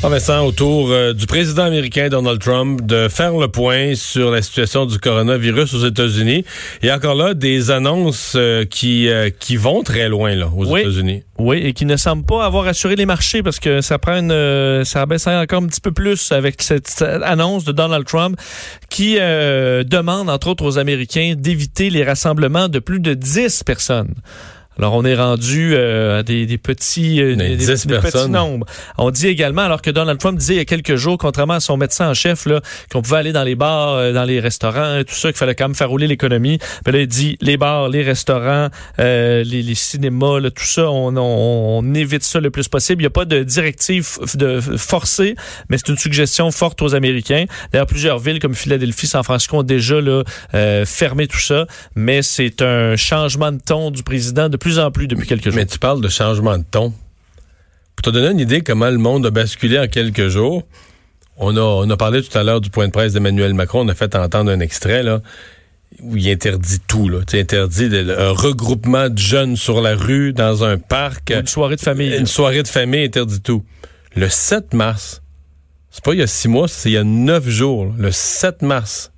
Ah Vincent, autour euh, du président américain Donald Trump de faire le point sur la situation du coronavirus aux États-Unis. Et encore là, des annonces euh, qui, euh, qui vont très loin là, aux États-Unis. Oui, et qui ne semblent pas avoir assuré les marchés parce que ça prend une, ça baisse encore un petit peu plus avec cette, annonce de Donald Trump qui demande entre autres aux Américains d'éviter les rassemblements de plus de 10 personnes. Alors, on est rendu euh, à des, petits, euh, des, petits nombres. On dit également, alors que Donald Trump disait il y a quelques jours, contrairement à son médecin en chef, là, qu'on pouvait aller dans les bars, euh, dans les restaurants, tout ça, qu'il fallait quand même faire rouler l'économie. Mais là, il dit les bars, les restaurants, les, cinémas, tout ça, on, on, évite ça le plus possible. Il n'y a pas de directive de forcée, mais c'est une suggestion forte aux Américains. D'ailleurs, plusieurs villes comme Philadelphie, San Francisco ont déjà là, fermé tout ça, mais c'est un changement de ton du président de plus plus en plus depuis quelques jours. Mais tu parles de changement de ton. Pour te donner une idée comment le monde a basculé en quelques jours, on a, on a parlé tout à l'heure du point de presse d'Emmanuel Macron. On a fait entendre un extrait là, où il interdit tout. Là. Il interdit un regroupement de jeunes sur la rue, dans un parc. Une soirée de famille. Une soirée de famille interdit tout. Le 7 mars, c'est pas il y a six mois, c'est il y a neuf jours. Le 7 mars,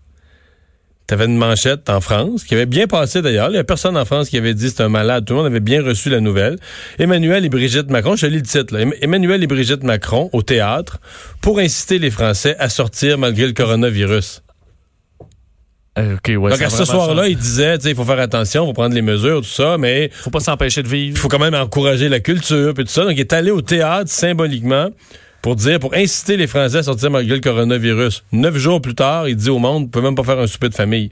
tu avais une manchette en France, qui avait bien passé d'ailleurs. Il n'y a personne en France qui avait dit c'est un malade. Tout le monde avait bien reçu la nouvelle. Emmanuel et Brigitte Macron, je lis le titre, là. Emmanuel et Brigitte Macron au théâtre pour inciter les Français à sortir malgré le coronavirus. Euh, ouais, Donc à ce soir-là, il disait, il faut faire attention, il faut prendre les mesures, tout ça, mais faut pas s'empêcher de vivre. Il faut quand même encourager la culture, puis tout ça. Donc il est allé au théâtre symboliquement pour dire, pour inciter les Français à sortir malgré le coronavirus. Neuf jours plus tard, il dit au monde, on peut même pas faire un souper de famille.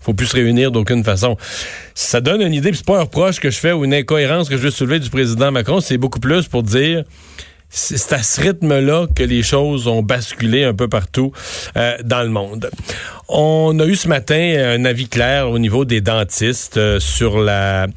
Faut plus se réunir d'aucune façon. Ça donne une idée, c'est pas un reproche que je fais ou une incohérence que je veux soulever du président Macron, c'est beaucoup plus pour dire c'est à ce rythme-là que les choses ont basculé un peu partout euh, dans le monde. On a eu ce matin un avis clair au niveau des dentistes euh, sur la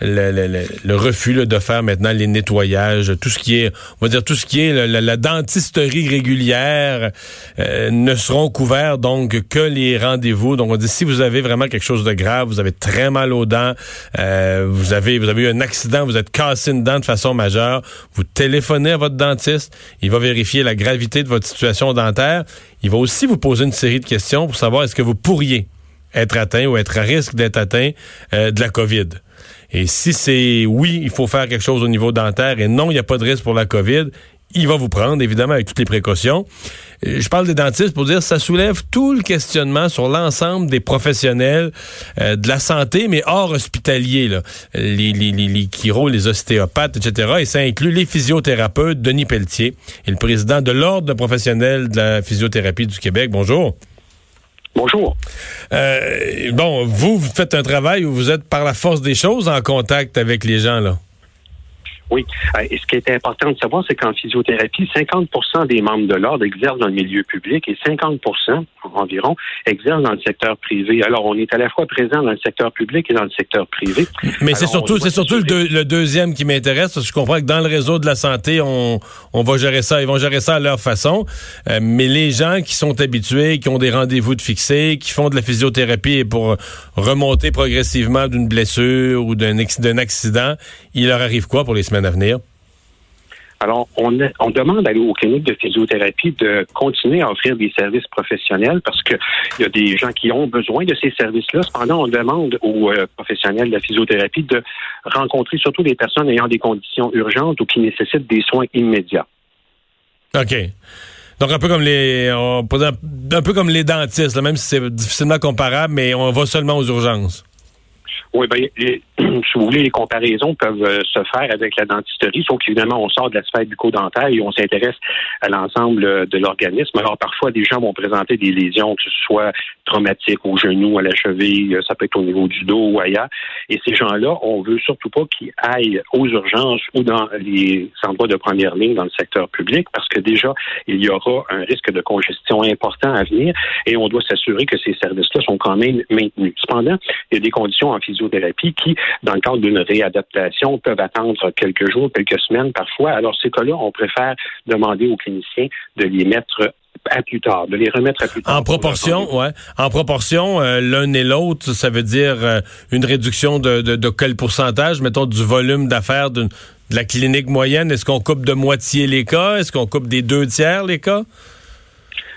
le, refus de faire maintenant les nettoyages, tout ce qui est, on va dire tout ce qui est la, dentisterie régulière euh, ne seront couverts donc que les rendez-vous. Donc on dit si vous avez vraiment quelque chose de grave, vous avez très mal aux dents, euh, vous avez vous avez eu un accident, vous êtes cassé une dent de façon majeure, vous téléphonez à votre dentiste, il va vérifier la gravité de votre situation dentaire. Il va aussi vous poser une série de questions pour savoir est-ce que vous pourriez être atteint ou être à risque d'être atteint euh, de la COVID. Et si c'est oui, il faut faire quelque chose au niveau dentaire et non, il n'y a pas de risque pour la COVID, il va vous prendre, évidemment, avec toutes les précautions. Euh, je parle des dentistes pour dire que ça soulève tout le questionnement sur l'ensemble des professionnels euh, de la santé, mais hors hospitalier, là. Les, les, les, ostéopathes, etc. Et ça inclut les physiothérapeutes, Denis Pelletier, et le président de l'Ordre professionnel de la physiothérapie du Québec. Bonjour. Bonjour. Euh, bon, vous, vous faites un travail où vous êtes par la force des choses en contact avec les gens, là. Oui. Euh, et ce qui est important de savoir, c'est qu'en physiothérapie, 50% des membres de l'ordre exercent dans le milieu public et 50% environ exercent dans le secteur privé. Alors, on est à la fois présent dans le secteur public et dans le secteur privé. Mais c'est surtout, c'est surtout le, deuxième qui m'intéresse, parce que je comprends que dans le réseau de la santé, on, on va gérer ça, ils vont gérer ça à leur façon. Euh, mais les gens qui sont habitués, qui ont des rendez-vous de fixés, qui font de la physiothérapie pour remonter progressivement d'une blessure ou d'un accident, il leur arrive quoi pour les semaines à venir? Alors, on, demande aux cliniques de physiothérapie de continuer à offrir des services professionnels parce qu'il y a des gens qui ont besoin de ces services-là. Cependant, on demande aux euh, professionnels de la physiothérapie de rencontrer surtout des personnes ayant des conditions urgentes ou qui nécessitent des soins immédiats. OK. Donc un peu comme les un peu comme les dentistes, même si c'est difficilement comparable, mais on va seulement aux urgences. Oui, ben, si vous voulez, les comparaisons peuvent euh, se faire avec la dentisterie, sauf qu'évidemment, on sort de la sphère bucco-dentaire et on s'intéresse à l'ensemble euh, de l'organisme. Alors, parfois, des gens vont présenter des lésions, que ce soit traumatiques au genou, à la cheville, euh, ça peut être au niveau du dos ou ailleurs. Et ces gens-là, on veut surtout pas qu'ils aillent aux urgences ou dans les endroits de première ligne dans le secteur public, parce que déjà, il y aura un risque de congestion important à venir et on doit s'assurer que ces services-là sont quand même maintenus. Cependant, il y a des conditions en physio thérapie qui dans le cadre d'une réadaptation, peuvent attendre quelques jours, quelques semaines parfois. Alors, ces cas-là, on préfère demander aux cliniciens de les mettre à plus tard, de les remettre à plus tard. En proportion, ouais. En proportion, euh, l'un et l'autre, ça veut dire euh, une réduction de, de, quel pourcentage, mettons, du volume d'affaires de, de la clinique moyenne? Est-ce qu'on coupe de moitié les cas? Est-ce qu'on coupe des deux tiers les cas?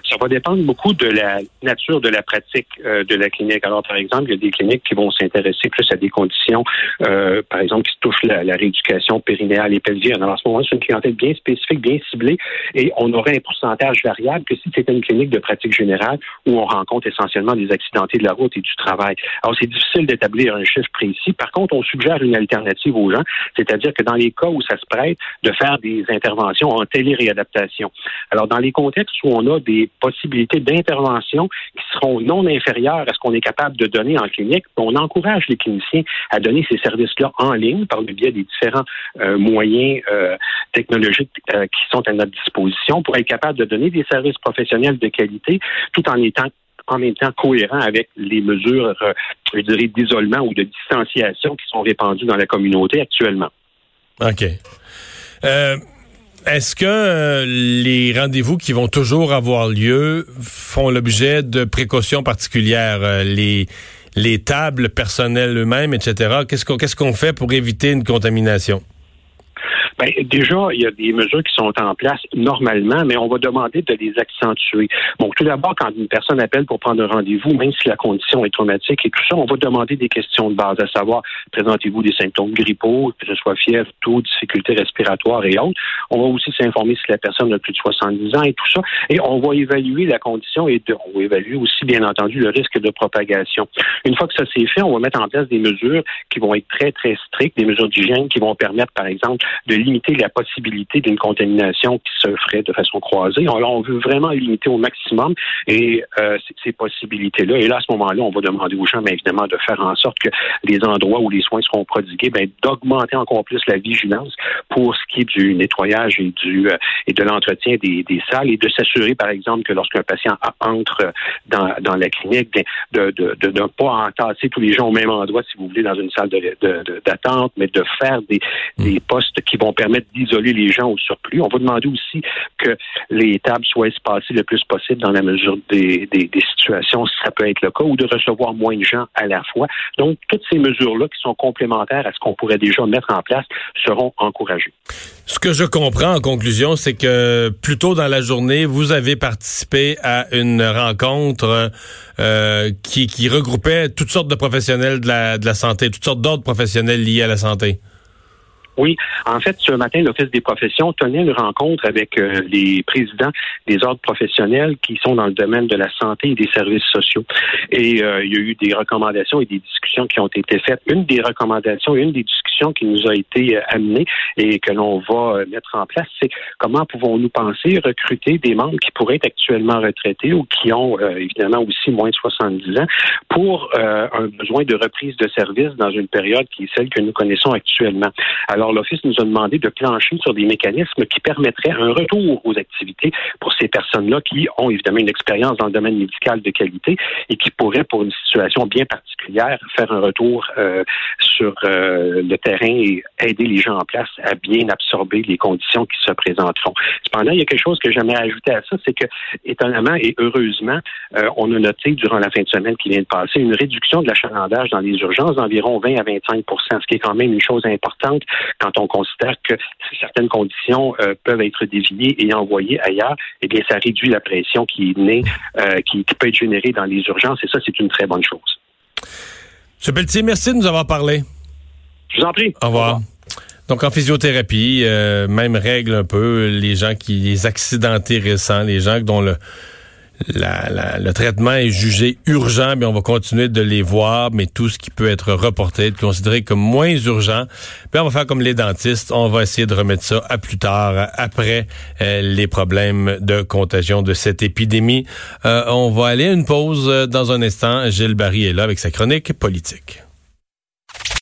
Ça va dépendre beaucoup de la nature de la pratique euh, de la clinique. Alors, par exemple, il y a des cliniques qui vont s'intéresser plus à des conditions, euh, par exemple, qui touchent la, rééducation périnéale et pelvienne. Alors, à ce moment-là, c'est une clientèle bien spécifique, bien ciblée, et on aurait un pourcentage variable que si c'était une clinique de pratique générale où on rencontre essentiellement des accidentés de la route et du travail. Alors, c'est difficile d'établir un chiffre précis. Par contre, on suggère une alternative aux gens, c'est-à-dire que dans les cas où ça se prête, de faire des interventions en téléréadaptation. Alors, dans les contextes où on a des possibilités d'intervention qui seront non inférieures à ce qu'on est capable de donner en clinique. On encourage les cliniciens à donner ces services-là en ligne par le biais des différents euh, moyens euh, technologiques euh, qui sont à notre disposition pour être capable de donner des services professionnels de qualité tout en étant en même temps cohérent avec les mesures, je dirais, d'isolement ou de distanciation qui sont répandues dans la communauté actuellement. OK. Est-ce que euh, les rendez-vous qui vont toujours avoir lieu font l'objet de précautions particulières? Euh, les, les tables personnelles eux-mêmes, etc. Qu'est-ce qu'on qu'est-ce qu'on fait pour éviter une contamination? Ben, déjà, il y a des mesures qui sont en place normalement, mais on va demander de les accentuer. Bon, tout d'abord, quand une personne appelle pour prendre un rendez-vous, même si la condition est traumatique et tout ça, on va demander des questions de base, à savoir, présentez-vous des symptômes grippaux, que ce soit fièvre, tout, difficultés respiratoires et autres. On va aussi s'informer si la personne a plus de 70 ans et tout ça. Et on va évaluer la condition et on va évaluer aussi, bien entendu, le risque de propagation. Une fois que ça s'est fait, on va mettre en place des mesures qui vont être très, très strictes, des mesures d'hygiène qui vont permettre, par exemple, de limiter la possibilité d'une contamination qui se ferait de façon croisée. On, on veut vraiment limiter au maximum et euh, ces possibilités-là. Et là, à ce moment-là, on va demander aux gens, bien évidemment, de faire en sorte que les endroits où les soins seront prodigués, bien, d'augmenter encore plus la vigilance pour ce qui est du nettoyage et du euh, et de l'entretien des, des, salles et de s'assurer, par exemple, que lorsqu'un patient entre dans, dans la clinique, de, de, de, ne pas entasser tous les gens au même endroit, si vous voulez, dans une salle d'attente, mais de faire des, des postes qui vont permettre d'isoler les gens au surplus. On va demander aussi que les tables soient espacées le plus possible dans la mesure des, des, situations, si ça peut être le cas, ou de recevoir moins de gens à la fois. Donc, toutes ces mesures-là qui sont complémentaires à ce qu'on pourrait déjà mettre en place seront encouragées. Ce que je comprends en conclusion, c'est que plus tôt dans la journée, vous avez participé à une rencontre euh, qui, regroupait toutes sortes de professionnels de la, de la santé, toutes sortes d'autres professionnels liés à la santé. Oui, en fait, ce matin, l'Office des professions tenait une rencontre avec euh, les présidents des ordres professionnels qui sont dans le domaine de la santé et des services sociaux. Et euh, il y a eu des recommandations et des discussions qui ont été faites. Une des recommandations et une des discussions qui nous a été euh, amenée et que l'on va mettre en place, c'est comment pouvons-nous penser recruter des membres qui pourraient être actuellement retraités ou qui ont évidemment aussi moins de 70 ans pour un besoin de reprise de service dans une période qui est celle que nous connaissons actuellement. Alors, l'Office nous a demandé de plancher sur des mécanismes qui permettraient un retour aux activités pour ces personnes-là qui ont évidemment une expérience dans le domaine médical de qualité et qui pourraient, pour une situation bien particulière, faire un retour euh, sur euh, le terrain et aider les gens en place à bien absorber les conditions qui se présenteront. Cependant, il y a quelque chose que j'aimerais ajouter à ça, c'est que, étonnamment et heureusement, euh, on a noté durant la fin de semaine qui vient de passer une réduction de l'achalandage dans les urgences d'environ 20 à 25% ce qui est quand même une chose importante quand on considère que certaines conditions euh, peuvent être déviées et envoyées ailleurs, eh bien, ça réduit la pression qui est née, euh, qui, peut être générée dans les urgences, et ça, c'est une très bonne chose. M. Pelletier, merci de nous avoir parlé. Je vous en prie. Au revoir. Donc en physiothérapie, euh, même règle un peu, les gens qui, les accidentés récents, les gens dont le le traitement est jugé urgent, mais on va continuer de les voir, mais tout ce qui peut être reporté, considéré comme moins urgent, on va faire comme les dentistes, on va essayer de remettre ça à plus tard, après euh, les problèmes de contagion de cette épidémie. Euh, on va aller à une pause euh, dans un instant. Gilles Barry est là avec sa chronique politique.